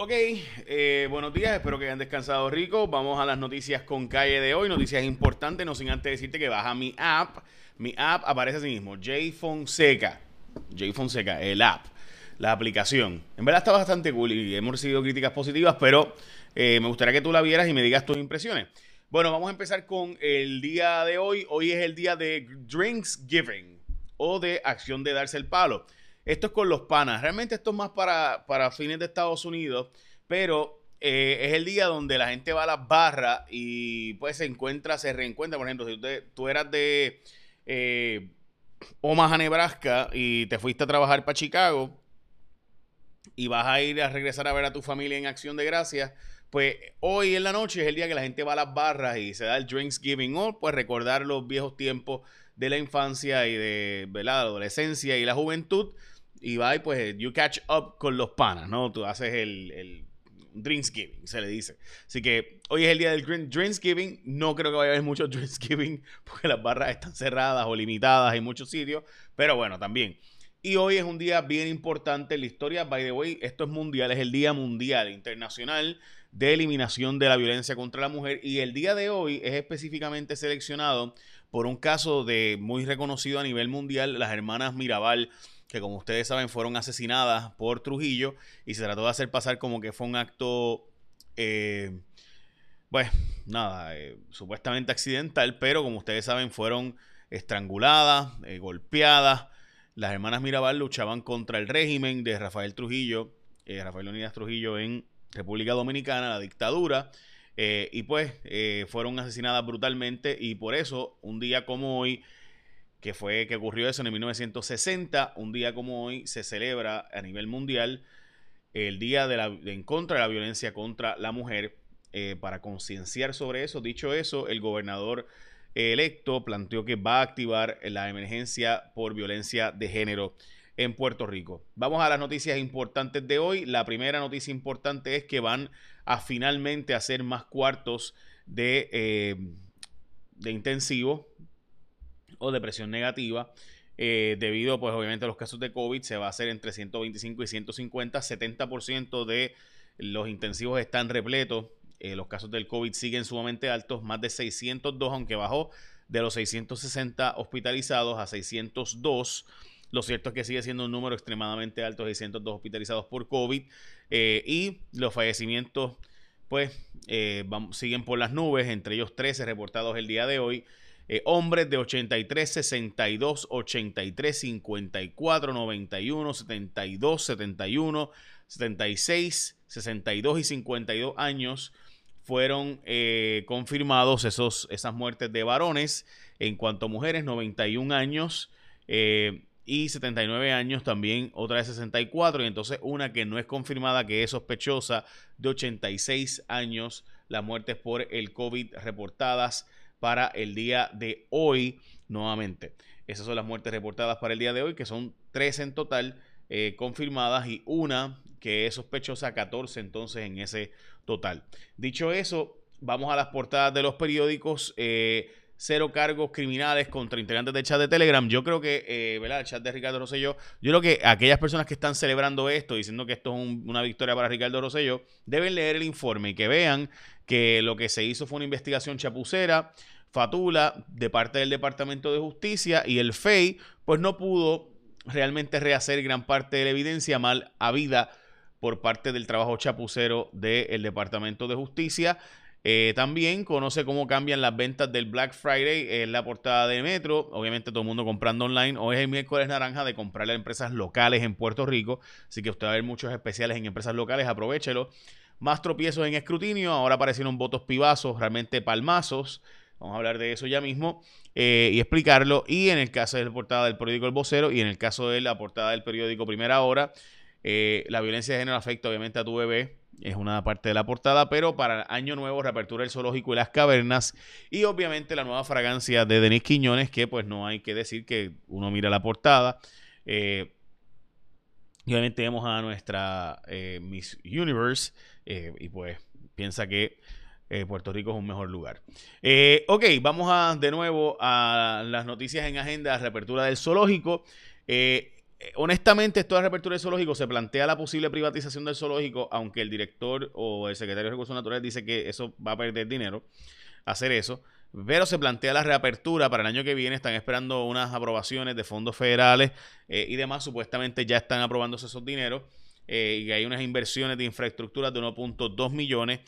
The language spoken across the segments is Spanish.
Ok, eh, buenos días, espero que hayan descansado rico. Vamos a las noticias con calle de hoy, noticias importantes, no sin antes decirte que baja mi app. Mi app aparece así mismo, J Fonseca. J Fonseca, el app, la aplicación. En verdad está bastante cool y hemos recibido críticas positivas, pero eh, me gustaría que tú la vieras y me digas tus impresiones. Bueno, vamos a empezar con el día de hoy. Hoy es el día de Drinks Giving o de acción de darse el palo. Esto es con los panas. Realmente esto es más para, para fines de Estados Unidos, pero eh, es el día donde la gente va a las barras y pues se encuentra, se reencuentra. Por ejemplo, si tú eras de eh, Omaha, Nebraska y te fuiste a trabajar para Chicago y vas a ir a regresar a ver a tu familia en acción de gracias, pues hoy en la noche es el día que la gente va a las barras y se da el Drinks Giving o pues recordar los viejos tiempos de la infancia y de la adolescencia y la juventud y pues you catch up con los panas, ¿no? Tú haces el, el Drinksgiving, se le dice. Así que hoy es el día del Drinksgiving. No creo que vaya a haber mucho Drinksgiving porque las barras están cerradas o limitadas en muchos sitios. Pero bueno, también. Y hoy es un día bien importante en la historia. By the way, esto es mundial, es el Día Mundial Internacional de Eliminación de la Violencia contra la Mujer. Y el día de hoy es específicamente seleccionado por un caso de muy reconocido a nivel mundial, las hermanas Mirabal que como ustedes saben fueron asesinadas por Trujillo y se trató de hacer pasar como que fue un acto, eh, pues nada, eh, supuestamente accidental, pero como ustedes saben fueron estranguladas, eh, golpeadas. Las hermanas Mirabal luchaban contra el régimen de Rafael Trujillo, Rafael Leonidas Trujillo en República Dominicana, la dictadura. y pues fueron asesinadas brutalmente y por eso un día como hoy que fue que ocurrió eso en 1960. Un día como hoy se celebra a nivel mundial el Día de la, en contra de la violencia contra la mujer. Eh, para concienciar sobre eso, dicho eso, el gobernador electo planteó que va a activar la emergencia por violencia de género en Puerto Rico. Vamos a las noticias importantes de hoy. La primera noticia importante es que van a finalmente hacer más cuartos de, eh, de intensivo o depresión negativa. Eh, debido, pues obviamente, a los casos de COVID, se va a hacer entre 125 y 150. 70% de los intensivos están repletos. Eh, los casos del COVID siguen sumamente altos, más de 602, aunque bajó de los 660 hospitalizados a 602. Lo cierto es que sigue siendo un número extremadamente alto, 602 hospitalizados por COVID. Eh, y los fallecimientos, pues, siguen por las nubes, entre ellos 13 reportados el día de hoy. Eh, hombres de 83, 62, 83, 54, 91, 72, 71, 76, 62 y 52 años fueron eh, confirmados esos, esas muertes de varones. En cuanto a mujeres, 91 años eh, y 79 años también, otra de 64. Y entonces una que no es confirmada, que es sospechosa, de 86 años, las muertes por el COVID reportadas para el día de hoy nuevamente. Esas son las muertes reportadas para el día de hoy, que son tres en total eh, confirmadas y una que es sospechosa, 14 entonces en ese total. Dicho eso, vamos a las portadas de los periódicos. Eh, cero cargos criminales contra integrantes del chat de Telegram. Yo creo que, eh, ¿verdad? El chat de Ricardo Rosselló, yo creo que aquellas personas que están celebrando esto, diciendo que esto es una victoria para Ricardo Rosselló, deben leer el informe y que vean que lo que se hizo fue una investigación chapucera, fatula, de parte del Departamento de Justicia y el FEI, pues no pudo realmente rehacer gran parte de la evidencia mal habida por parte del trabajo chapucero del Departamento de Justicia. Eh, también conoce cómo cambian las ventas del Black Friday en la portada de Metro. Obviamente todo el mundo comprando online. Hoy es el miércoles naranja de comprarle a empresas locales en Puerto Rico. Así que usted va a ver muchos especiales en empresas locales. Aprovechelo. Más tropiezos en escrutinio. Ahora aparecieron votos pibazos, realmente palmazos. Vamos a hablar de eso ya mismo eh, y explicarlo. Y en el caso de la portada del periódico El Vocero y en el caso de la portada del periódico Primera Hora, eh, la violencia de género afecta obviamente a tu bebé es una parte de la portada, pero para Año Nuevo reapertura el zoológico y las cavernas y obviamente la nueva fragancia de Denis Quiñones, que pues no hay que decir que uno mira la portada. Eh, y obviamente vemos a nuestra Miss Universe eh, y pues piensa que Puerto Rico es un mejor lugar. ok, vamos a de nuevo a las noticias en agenda, reapertura del zoológico. eh, honestamente, esto de reapertura del zoológico se plantea la posible privatización del zoológico, aunque el director o el secretario de Recursos Naturales dice que eso va a perder dinero, hacer eso. Pero se plantea la reapertura para el año que viene. Están esperando unas aprobaciones de fondos federales eh, y demás. Supuestamente ya están aprobándose esos dineros. Eh, y hay unas inversiones de infraestructura de 1.2 millones.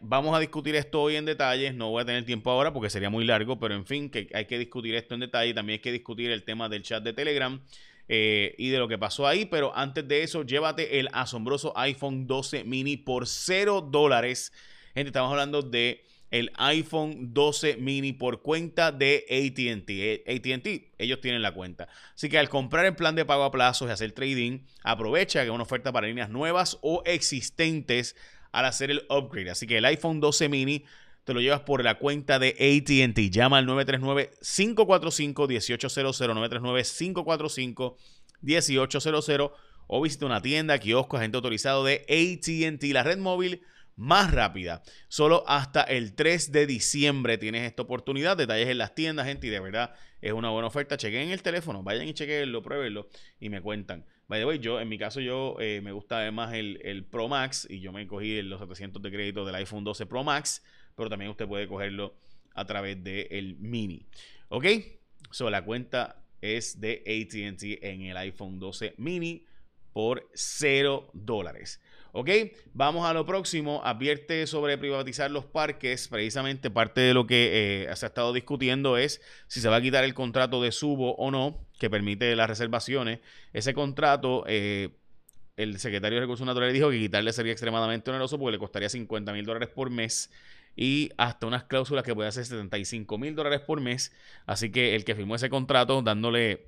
vamos a discutir esto hoy en detalle. No voy a tener tiempo ahora porque sería muy largo, pero en fin, que hay que discutir esto en detalle. También hay que discutir el tema del chat de Telegram. Eh, y de lo que pasó ahí. Pero antes de eso, llévate el asombroso iPhone 12 mini por 0 dólares. Gente, estamos hablando de el iPhone 12 mini por cuenta de ATT. Eh, ATT, ellos tienen la cuenta. Así que al comprar el plan de pago a plazos y hacer trading, aprovecha que es una oferta para líneas nuevas o existentes al hacer el upgrade. Así que el iPhone 12 mini te lo llevas por la cuenta de ATT. Llama al 939-545-1800, 939-545-1800 o visita una tienda, kiosco, agente autorizado de ATT, la red móvil más rápida. Solo hasta el 3 de diciembre tienes esta oportunidad. Detalles en las tiendas, gente, y de verdad es una buena oferta. Chequen el teléfono, vayan y chequenlo, pruébenlo y me cuentan. By the way, yo, en mi caso, yo eh, me gusta además el, el, Pro Max y yo me cogí los 700 de crédito del iPhone 12 Pro Max pero también usted puede cogerlo a través del mini. ¿Ok? So, la cuenta es de ATT en el iPhone 12 mini por 0 dólares. ¿Ok? Vamos a lo próximo. Advierte sobre privatizar los parques. Precisamente parte de lo que eh, se ha estado discutiendo es si se va a quitar el contrato de subo o no, que permite las reservaciones. Ese contrato, eh, el secretario de Recursos Naturales dijo que quitarle sería extremadamente oneroso porque le costaría 50 mil dólares por mes y hasta unas cláusulas que puede hacer 75 mil dólares por mes. Así que el que firmó ese contrato dándole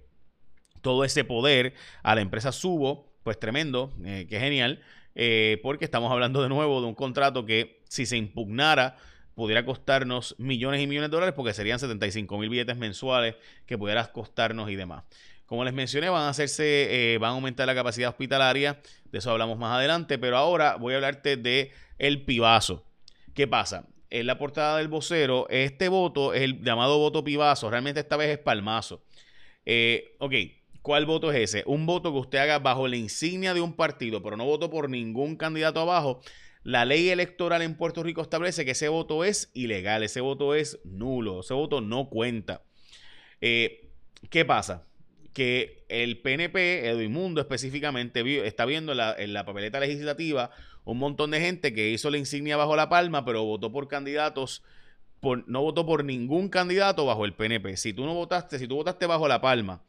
todo ese poder a la empresa Subo, pues tremendo, eh, que genial, eh, porque estamos hablando de nuevo de un contrato que si se impugnara pudiera costarnos millones y millones de dólares porque serían 75 mil billetes mensuales que pudiera costarnos y demás. Como les mencioné, van a hacerse, eh, van a aumentar la capacidad hospitalaria, de eso hablamos más adelante, pero ahora voy a hablarte de el pibazo. ¿Qué pasa? en la portada del vocero, este voto el llamado voto pibazo, realmente esta vez es palmazo. Eh, ok, ¿cuál voto es ese? Un voto que usted haga bajo la insignia de un partido, pero no voto por ningún candidato abajo. La ley electoral en Puerto Rico establece que ese voto es ilegal, ese voto es nulo, ese voto no cuenta. Eh, ¿Qué pasa? Que el PNP, Edwin Mundo específicamente, está viendo en la papeleta legislativa un montón de gente que hizo la insignia bajo la palma, pero votó por candidatos, no votó por ningún candidato bajo el PNP. Si tú no votaste, si tú votaste bajo la palma,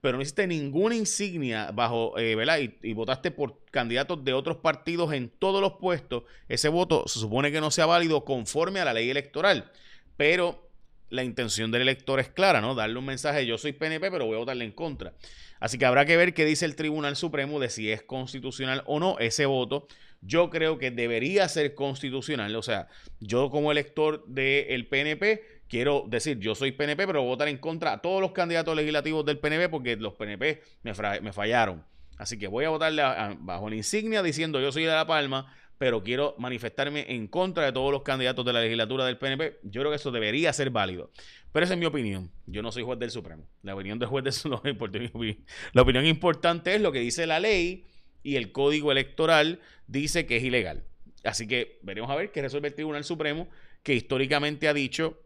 pero no hiciste ninguna insignia bajo, eh, ¿verdad? Y, votaste por candidatos de otros partidos en todos los puestos, ese voto se supone que no sea válido conforme a la ley electoral. Pero la intención del elector es clara, ¿no? Darle un mensaje, yo soy PNP, pero voy a votarle en contra. Así que habrá que ver qué dice el Tribunal Supremo de si es constitucional o no ese voto yo creo que debería ser constitucional. O sea, yo como elector del PNP quiero decir, yo soy PNP, pero votar en contra a todos los candidatos legislativos del PNP porque los PNP me, fallaron. Así que voy a votarle bajo la insignia diciendo yo soy de La Palma, pero quiero manifestarme en contra de todos los candidatos de la legislatura del PNP. Yo creo que eso debería ser válido. Pero esa es mi opinión. Yo no soy juez del Supremo. La opinión del juez del Supremo La opinión importante es lo que dice la ley y el código electoral dice que es ilegal. Así que veremos a ver qué resuelve el Tribunal Supremo, que históricamente ha dicho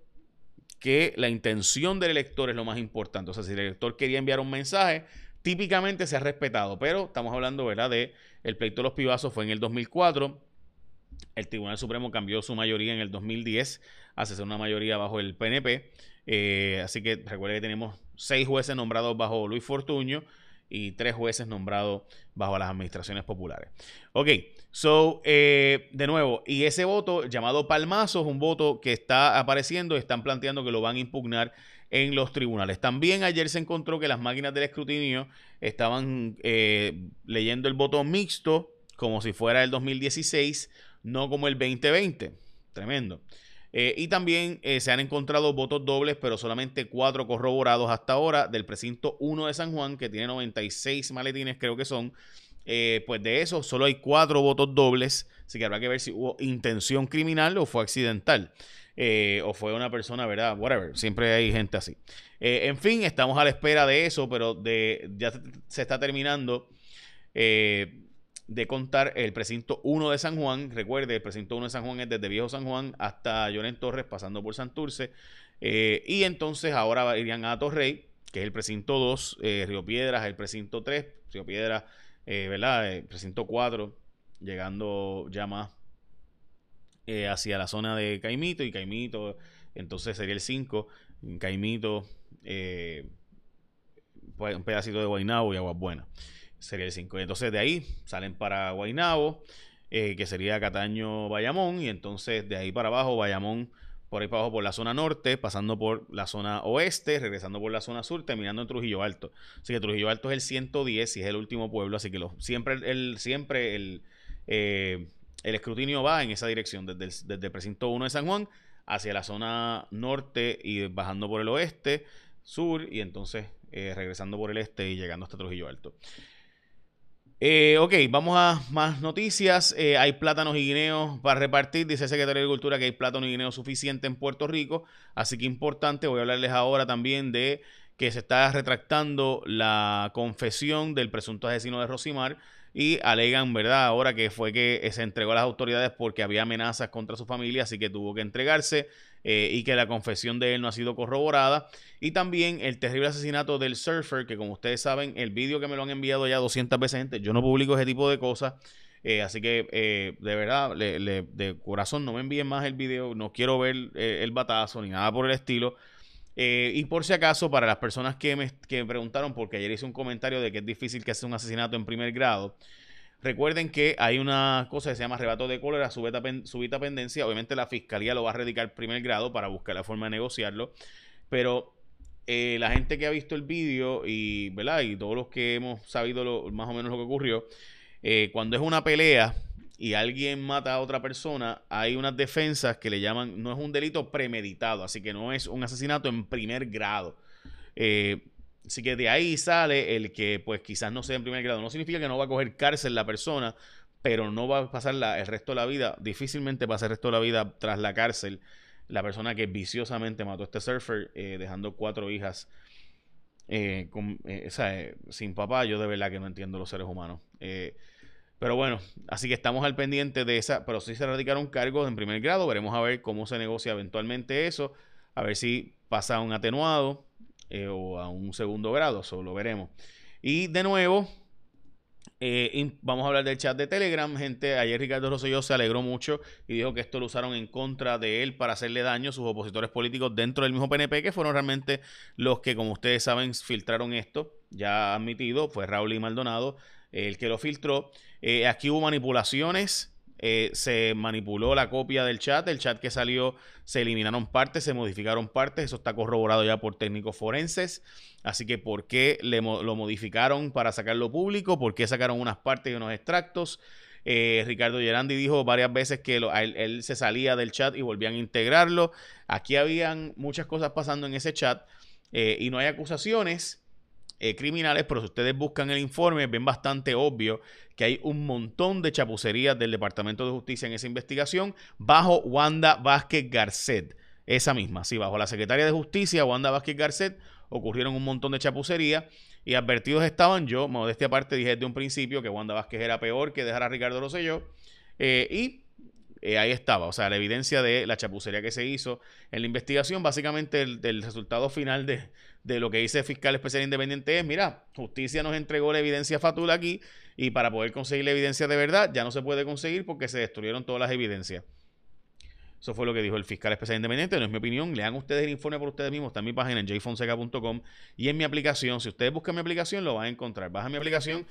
que la intención del elector es lo más importante. O sea, si el elector quería enviar un mensaje, típicamente se ha respetado, pero estamos hablando, ¿verdad?, de el pleito de los pibazos fue en el 2004. El Tribunal Supremo cambió su mayoría en el 2010 hace una mayoría bajo el PNP. Eh, así que recuerde que tenemos seis jueces nombrados bajo Luis Fortuño y tres jueces nombrados bajo las administraciones populares. Ok, so, eh, de nuevo, y ese voto llamado palmazo es un voto que está apareciendo, están planteando que lo van a impugnar en los tribunales. También ayer se encontró que las máquinas del escrutinio estaban eh, leyendo el voto mixto como si fuera el 2016, no como el 2020. Tremendo. Eh, y también eh, se han encontrado votos dobles, pero solamente cuatro corroborados hasta ahora del precinto 1 de San Juan, que tiene 96 maletines, creo que son. eh, pues de eso solo hay cuatro votos dobles, así que habrá que ver si hubo intención criminal o fue accidental. Eh, o fue una persona, ¿verdad? Whatever, siempre hay gente así. Eh, en fin, estamos a la espera de eso, pero de, ya se está terminando de contar el precinto 1 de San Juan. Recuerde, el precinto 1 de San Juan es desde Viejo San Juan hasta Lloren Torres, pasando por Santurce. y entonces ahora irían a Torrey, que es el precinto 2, Río Piedras, el precinto 3, Río Piedras eh, ¿verdad? Eh, precinto 4, llegando ya más eh, hacia la zona de Caimito y Caimito, entonces sería el 5, Caimito, pues un pedacito de Guainabo y Aguas Buenas, sería el 5. Entonces de ahí salen para Guainabo, que sería Cataño, Bayamón, y entonces de ahí para abajo, Bayamón por ahí para abajo por la zona norte, pasando por la zona oeste, regresando por la zona sur, terminando en Trujillo Alto. Así que Trujillo Alto es el 110 y es el último pueblo, así que siempre, el, siempre el, eh, el escrutinio va en esa dirección, desde el, desde precinto 1 de San Juan hacia la zona norte y bajando por el oeste, sur y entonces eh, regresando por el este y llegando hasta Trujillo Alto. Eh, ok, vamos a más noticias. Eh, hay plátanos y guineos para repartir. Dice el secretario de Agricultura que hay plátanos y guineos suficiente en Puerto Rico. Así que importante, voy a hablarles ahora también de que se está retractando la confesión del presunto asesino de Rosimar y alegan, ¿verdad? Ahora que fue que se entregó a las autoridades porque había amenazas contra su familia, así que tuvo que entregarse. Eh, y que la confesión de él no ha sido corroborada. Y también el terrible asesinato del surfer, que como ustedes saben, el vídeo que me lo han enviado ya 200 veces gente, yo no publico ese tipo de cosas. Eh, así que eh, de verdad, de corazón, no me envíen más el video, no quiero ver el batazo ni nada por el estilo. Y por si acaso, para las personas que me, que preguntaron, porque ayer hice un comentario de que es difícil que sea un asesinato en primer grado, Recuerden que hay una cosa que se llama arrebato de cólera, subita pendencia. Obviamente la fiscalía lo va a radicar primer grado para buscar la forma de negociarlo. Pero eh, la gente que ha visto el vídeo y, y todos los que hemos sabido más o menos lo que ocurrió, eh, cuando es una pelea y alguien mata a otra persona, hay unas defensas que le llaman, no es un delito premeditado, así que no es un asesinato en primer grado. Eh, Así que de ahí sale el que pues quizás no sea en primer grado. No significa que no va a coger cárcel la persona, pero no va a pasar el resto de la vida, difícilmente pasa el resto de la vida tras la cárcel la persona que viciosamente mató a este surfer, eh, dejando cuatro hijas eh, sin papá. Yo de verdad que no entiendo los seres humanos. Pero bueno, así que estamos al pendiente de esa, pero si se radicaron cargos en primer grado, veremos a ver cómo se negocia eventualmente eso, a ver si pasa un atenuado eh, o a un segundo grado, eso lo veremos. Y de nuevo, eh, vamos a hablar del chat de Telegram, gente. Ayer Ricardo Rosselló se alegró mucho y dijo que esto lo usaron en contra de él para hacerle daño a sus opositores políticos dentro del mismo PNP, que fueron realmente los que, como ustedes saben, filtraron esto. Ya admitido, fue Raúl y Maldonado el que lo filtró. Eh, aquí hubo manipulaciones eh, se manipuló la copia del chat, el chat que salió se eliminaron partes, se modificaron partes, eso está corroborado ya por técnicos forenses, así que ¿por qué lo modificaron para sacarlo público? ¿Por qué sacaron unas partes y unos extractos? Eh, Ricardo Gerandi dijo varias veces que él, se salía del chat y volvían a integrarlo. Aquí habían muchas cosas pasando en ese chat y no hay acusaciones eh, criminales, pero si ustedes buscan el informe, ven bastante obvio que hay un montón de chapucerías del Departamento de Justicia en esa investigación bajo Wanda Vázquez Garcet. Esa misma, sí, bajo la Secretaria de Justicia, Wanda Vázquez Garcet, ocurrieron un montón de chapucerías y advertidos estaban yo, modestia aparte, dije desde un principio que Wanda Vázquez era peor que dejar a Ricardo Rosselló eh, y eh, ahí estaba, o sea, la evidencia de la chapucería que se hizo en la investigación, básicamente el, del resultado final de, de lo que dice el fiscal especial independiente es, mira, justicia nos entregó la evidencia fatul aquí y para poder conseguir la evidencia de verdad ya no se puede conseguir porque se destruyeron todas las evidencias. Eso fue lo que dijo el fiscal especial independiente, no es mi opinión. Lean ustedes el informe por ustedes mismos. Está en mi página en jfonseca.com y en mi aplicación. Si ustedes buscan mi aplicación, lo van a encontrar. Baja mi aplicación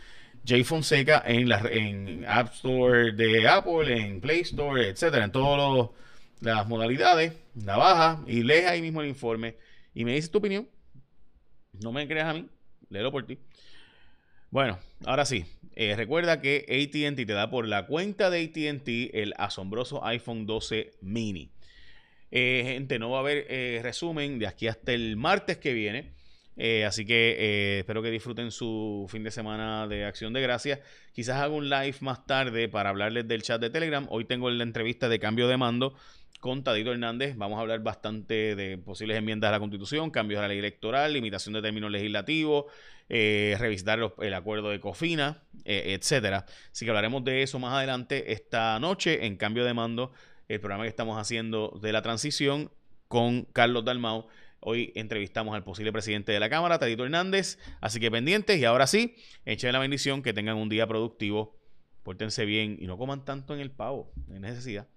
jfonseca en, la, en App Store de Apple, en Play Store, etcétera, en todas las modalidades. La baja y lees ahí mismo el informe y me dices tu opinión. No me creas a mí, léelo por ti. Bueno, ahora sí, eh, recuerda que ATT te da por la cuenta de ATT el asombroso iPhone 12 mini. Eh, gente, no va a haber eh, resumen de aquí hasta el martes que viene. Así que espero que disfruten su fin de semana de acción de gracias. Quizás haga un live más tarde para hablarles del chat de Telegram. Hoy tengo la entrevista de cambio de mando con Tadito Hernández. Vamos a hablar bastante de posibles enmiendas a la Constitución, cambios a la ley electoral, limitación de términos legislativos, eh, revisitar el acuerdo de COFINA, etcétera. Así que hablaremos de eso más adelante esta noche en cambio de mando, el programa que estamos haciendo de la transición con Carlos Dalmau Hoy entrevistamos al posible presidente de la Cámara, Tadito Hernández. Así que pendientes. Y ahora sí, echen la bendición, que tengan un día productivo. Pórtense bien y no coman tanto en el pavo. Hay necesidad.